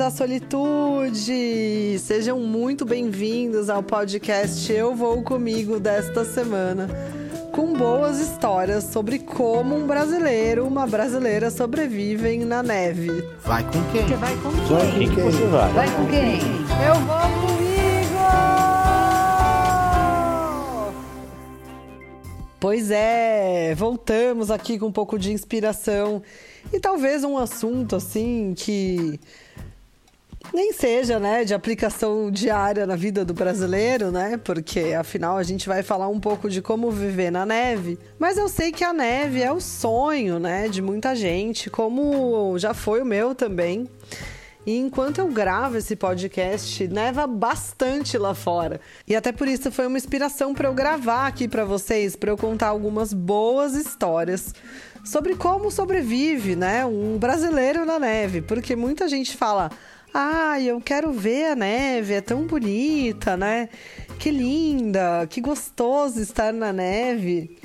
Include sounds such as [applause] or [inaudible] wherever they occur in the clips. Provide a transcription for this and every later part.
da solitude! Sejam muito bem-vindos ao podcast Eu Vou Comigo desta semana, com boas histórias sobre como um brasileiro, uma brasileira sobrevivem na neve. Vai com quem? Você vai com Vai quem? com quem você vai? Vai com quem? Eu vou comigo! Pois é, voltamos aqui com um pouco de inspiração e talvez um assunto assim que nem seja, né, de aplicação diária na vida do brasileiro, né? Porque afinal a gente vai falar um pouco de como viver na neve. Mas eu sei que a neve é o sonho, né, de muita gente, como já foi o meu também. E enquanto eu gravo esse podcast, neva bastante lá fora. E até por isso foi uma inspiração para eu gravar aqui para vocês, para eu contar algumas boas histórias sobre como sobrevive, né, um brasileiro na neve, porque muita gente fala: "Ah, eu quero ver a neve, é tão bonita, né? Que linda, que gostoso estar na neve".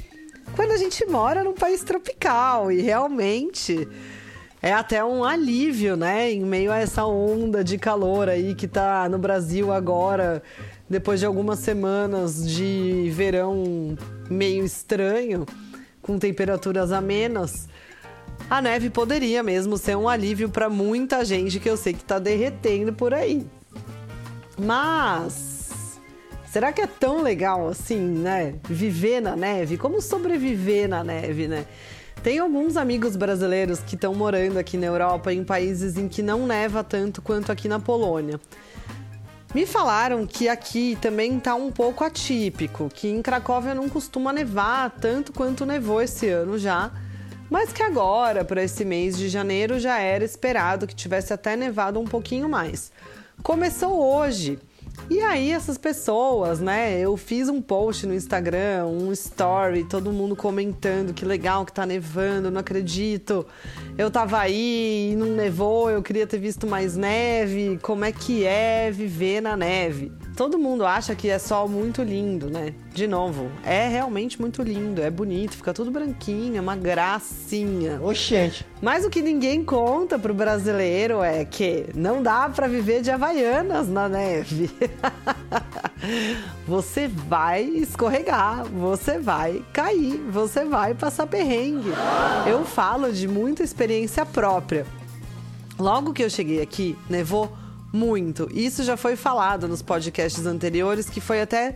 Quando a gente mora num país tropical e realmente é até um alívio, né? Em meio a essa onda de calor aí que tá no Brasil agora, depois de algumas semanas de verão meio estranho, com temperaturas amenas. A neve poderia mesmo ser um alívio para muita gente que eu sei que tá derretendo por aí. Mas será que é tão legal assim, né? Viver na neve? Como sobreviver na neve, né? Tem alguns amigos brasileiros que estão morando aqui na Europa em países em que não neva tanto quanto aqui na Polônia. Me falaram que aqui também tá um pouco atípico, que em Cracóvia não costuma nevar tanto quanto nevou esse ano já, mas que agora, para esse mês de janeiro, já era esperado que tivesse até nevado um pouquinho mais. Começou hoje. E aí essas pessoas, né? Eu fiz um post no Instagram, um story, todo mundo comentando que legal que tá nevando, não acredito. Eu tava aí e não nevou, eu queria ter visto mais neve. Como é que é viver na neve? Todo mundo acha que é sol muito lindo, né? De novo, é realmente muito lindo, é bonito, fica tudo branquinho, é uma gracinha. Oxente. Mas o que ninguém conta pro brasileiro é que não dá para viver de havaianas na neve. [laughs] você vai escorregar, você vai cair, você vai passar perrengue. Eu falo de muita experiência própria. Logo que eu cheguei aqui, nevou muito. Isso já foi falado nos podcasts anteriores, que foi até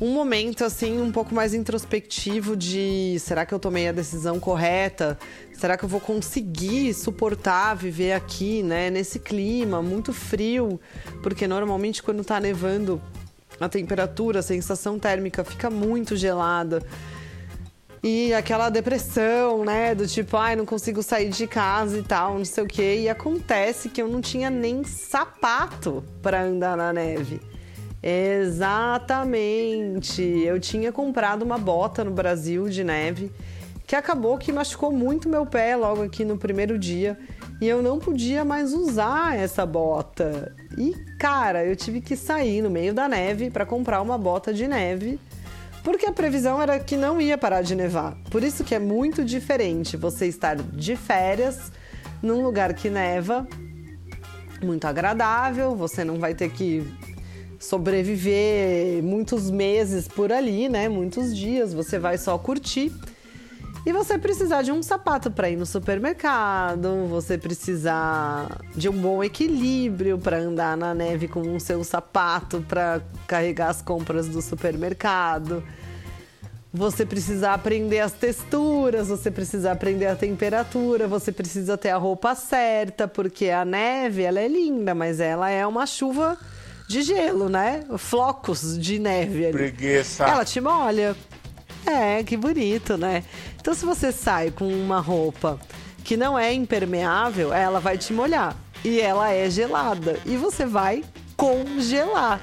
um momento assim um pouco mais introspectivo de será que eu tomei a decisão correta? Será que eu vou conseguir suportar viver aqui, né, nesse clima muito frio? Porque normalmente quando tá nevando, a temperatura, a sensação térmica fica muito gelada. E aquela depressão, né? Do tipo, ai, não consigo sair de casa e tal, não sei o quê. E acontece que eu não tinha nem sapato para andar na neve. Exatamente. Eu tinha comprado uma bota no Brasil de neve que acabou que machucou muito meu pé logo aqui no primeiro dia e eu não podia mais usar essa bota. E cara, eu tive que sair no meio da neve para comprar uma bota de neve, porque a previsão era que não ia parar de nevar. Por isso que é muito diferente você estar de férias num lugar que neva, muito agradável, você não vai ter que sobreviver muitos meses por ali, né? Muitos dias, você vai só curtir. E você precisar de um sapato para ir no supermercado, você precisar de um bom equilíbrio para andar na neve com o seu sapato para carregar as compras do supermercado. Você precisa aprender as texturas, você precisa aprender a temperatura, você precisa ter a roupa certa, porque a neve, ela é linda, mas ela é uma chuva de gelo, né? Flocos de neve ali. Preguiça. Ela te molha. É, que bonito, né? Então, se você sai com uma roupa que não é impermeável, ela vai te molhar. E ela é gelada. E você vai congelar.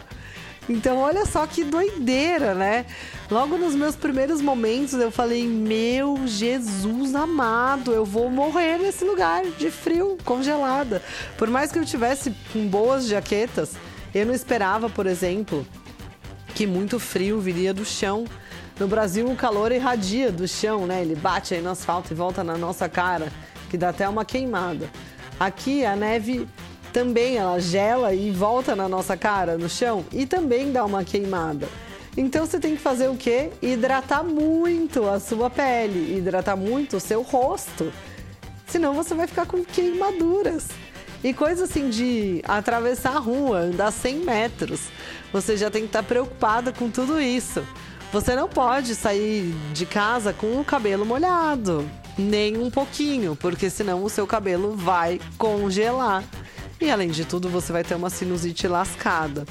Então, olha só que doideira, né? Logo nos meus primeiros momentos, eu falei: Meu Jesus amado, eu vou morrer nesse lugar de frio, congelada. Por mais que eu tivesse com boas jaquetas, eu não esperava, por exemplo, que muito frio viria do chão. No Brasil, o calor irradia do chão, né? Ele bate aí no asfalto e volta na nossa cara, que dá até uma queimada. Aqui, a neve também ela gela e volta na nossa cara, no chão, e também dá uma queimada. Então você tem que fazer o quê? Hidratar muito a sua pele, hidratar muito o seu rosto. Senão você vai ficar com queimaduras. E coisa assim de atravessar a rua, andar 100 metros. Você já tem que estar preocupada com tudo isso. Você não pode sair de casa com o cabelo molhado, nem um pouquinho, porque senão o seu cabelo vai congelar. E além de tudo, você vai ter uma sinusite lascada.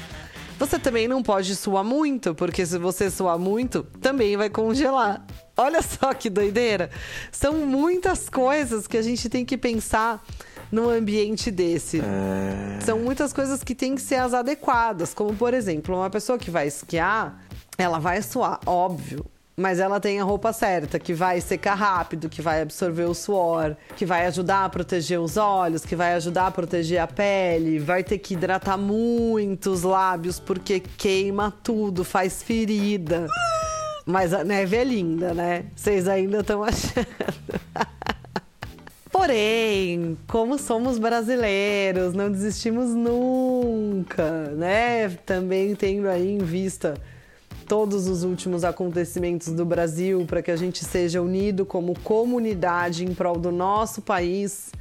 Você também não pode suar muito, porque se você suar muito, também vai congelar. Olha só que doideira! São muitas coisas que a gente tem que pensar num ambiente desse. É... São muitas coisas que têm que ser as adequadas, como por exemplo, uma pessoa que vai esquiar, ela vai suar, óbvio, mas ela tem a roupa certa, que vai secar rápido, que vai absorver o suor, que vai ajudar a proteger os olhos, que vai ajudar a proteger a pele, vai ter que hidratar muito os lábios porque queima tudo, faz ferida. Mas a neve é linda, né? Vocês ainda estão achando. [laughs] Porém, como somos brasileiros, não desistimos nunca, né? Também tendo aí em vista todos os últimos acontecimentos do Brasil, para que a gente seja unido como comunidade em prol do nosso país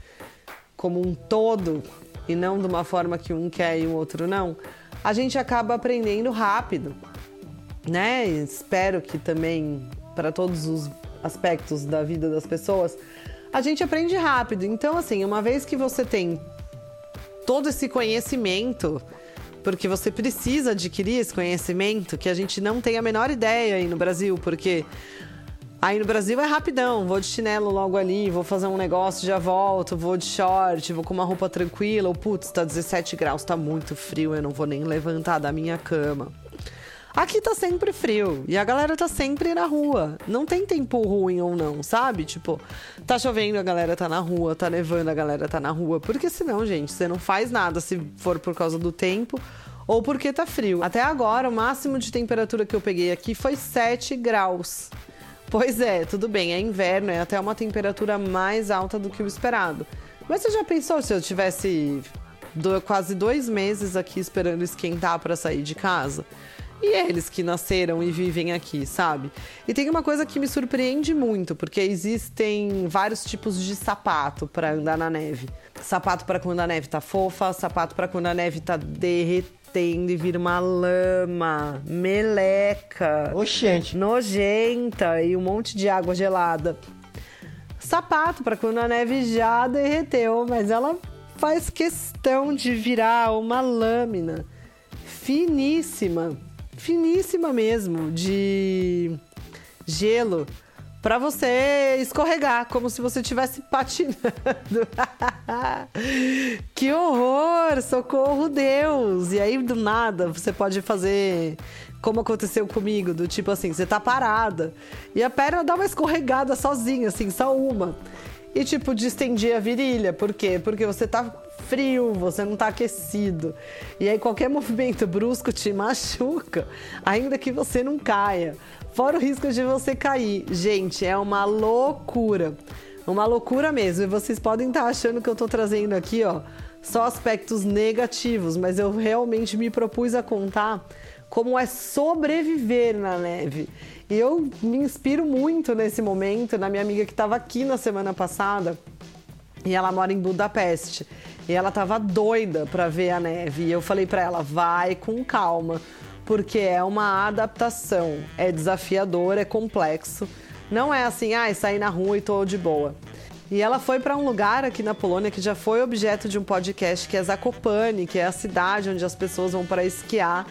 como um todo e não de uma forma que um quer e o outro não, a gente acaba aprendendo rápido, né? Espero que também para todos os aspectos da vida das pessoas, a gente aprende rápido. Então, assim, uma vez que você tem todo esse conhecimento, porque você precisa adquirir esse conhecimento que a gente não tem a menor ideia aí no Brasil, porque aí no Brasil é rapidão, vou de chinelo logo ali, vou fazer um negócio, já volto, vou de short, vou com uma roupa tranquila, ou putz, tá 17 graus, tá muito frio, eu não vou nem levantar da minha cama. Aqui tá sempre frio e a galera tá sempre na rua. Não tem tempo ruim ou não, sabe? Tipo, tá chovendo, a galera tá na rua, tá nevando, a galera tá na rua. Porque senão, gente, você não faz nada se for por causa do tempo ou porque tá frio. Até agora, o máximo de temperatura que eu peguei aqui foi 7 graus. Pois é, tudo bem, é inverno, é até uma temperatura mais alta do que o esperado. Mas você já pensou se eu tivesse do, quase dois meses aqui esperando esquentar para sair de casa? E eles que nasceram e vivem aqui, sabe? E tem uma coisa que me surpreende muito, porque existem vários tipos de sapato para andar na neve. Sapato para quando a neve tá fofa, sapato para quando a neve tá derretendo e vira uma lama, meleca, Oxente. nojenta e um monte de água gelada. Sapato para quando a neve já derreteu, mas ela faz questão de virar uma lâmina finíssima finíssima mesmo, de gelo, para você escorregar, como se você estivesse patinando. [laughs] que horror! Socorro, Deus! E aí, do nada, você pode fazer como aconteceu comigo, do tipo assim, você tá parada e a perna dá uma escorregada sozinha, assim, só uma. E tipo, distender a virilha. Por quê? Porque você tá frio, você não tá aquecido. E aí qualquer [laughs] movimento brusco te machuca, ainda que você não caia. Fora o risco de você cair. Gente, é uma loucura. Uma loucura mesmo. E vocês podem estar tá achando que eu tô trazendo aqui, ó, só aspectos negativos, mas eu realmente me propus a contar como é sobreviver na neve. E eu me inspiro muito nesse momento na minha amiga que estava aqui na semana passada e ela mora em Budapeste. E ela estava doida para ver a neve. E eu falei para ela: vai com calma, porque é uma adaptação. É desafiador, é complexo. Não é assim, ah, sair na rua e tô de boa. E ela foi para um lugar aqui na Polônia que já foi objeto de um podcast, que é Zakopane, que é a cidade onde as pessoas vão para esquiar.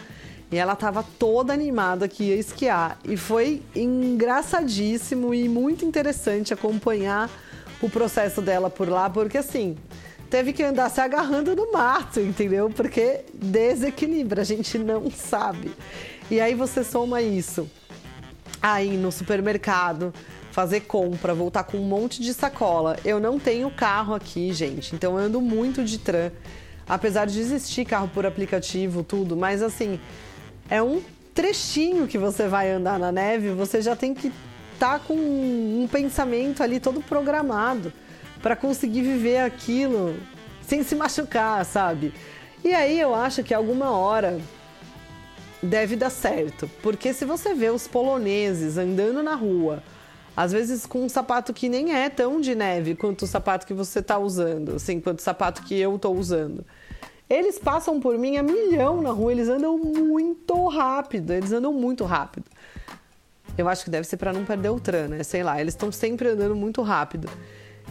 E ela estava toda animada que ia esquiar. E foi engraçadíssimo e muito interessante acompanhar o processo dela por lá, porque assim, teve que andar se agarrando no mato, entendeu? Porque desequilibra, a gente não sabe. E aí você soma isso aí no supermercado, fazer compra, voltar com um monte de sacola. Eu não tenho carro aqui, gente, então eu ando muito de tram. Apesar de existir carro por aplicativo, tudo, mas assim, é um trechinho que você vai andar na neve, você já tem que estar tá com um pensamento ali todo programado para conseguir viver aquilo sem se machucar, sabe? E aí eu acho que alguma hora deve dar certo. Porque se você vê os poloneses andando na rua, às vezes com um sapato que nem é tão de neve quanto o sapato que você está usando, assim, quanto o sapato que eu estou usando. Eles passam por mim a milhão na rua, eles andam muito rápido, eles andam muito rápido. Eu acho que deve ser para não perder o tran, né? Sei lá, eles estão sempre andando muito rápido.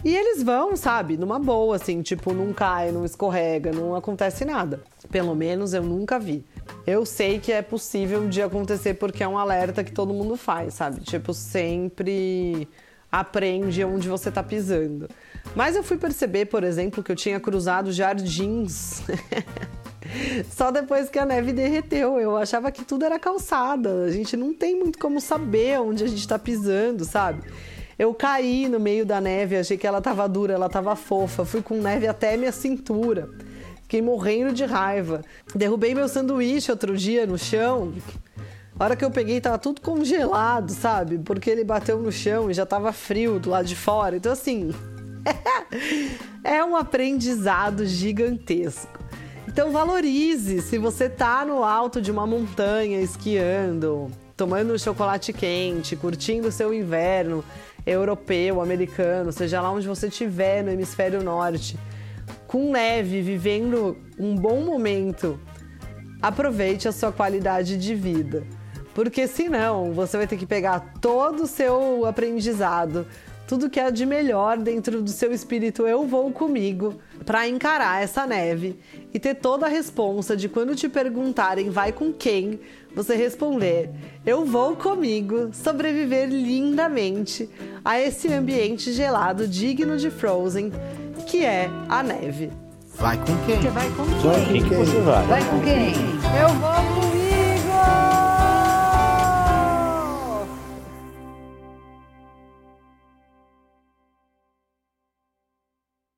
E eles vão, sabe, numa boa, assim, tipo, não cai, não escorrega, não acontece nada. Pelo menos eu nunca vi. Eu sei que é possível de acontecer porque é um alerta que todo mundo faz, sabe? Tipo, sempre aprende onde você tá pisando. Mas eu fui perceber, por exemplo, que eu tinha cruzado jardins. [laughs] Só depois que a neve derreteu. Eu achava que tudo era calçada. A gente não tem muito como saber onde a gente está pisando, sabe? Eu caí no meio da neve, achei que ela tava dura, ela tava fofa. Fui com neve até minha cintura. Fiquei morrendo de raiva. Derrubei meu sanduíche outro dia no chão. A hora que eu peguei tava tudo congelado, sabe? Porque ele bateu no chão e já tava frio do lado de fora. Então assim, [laughs] é um aprendizado gigantesco. Então valorize se você tá no alto de uma montanha esquiando, tomando um chocolate quente, curtindo o seu inverno europeu, americano, seja lá onde você estiver no hemisfério norte, com neve, vivendo um bom momento. Aproveite a sua qualidade de vida. Porque senão você vai ter que pegar todo o seu aprendizado, tudo que é de melhor dentro do seu espírito eu vou comigo para encarar essa neve e ter toda a responsa de quando te perguntarem vai com quem, você responder eu vou comigo, sobreviver lindamente a esse ambiente gelado digno de Frozen, que é a neve. Vai com quem? Você vai com Vai quem? com quem? Você vai? Vai com quem? Eu vou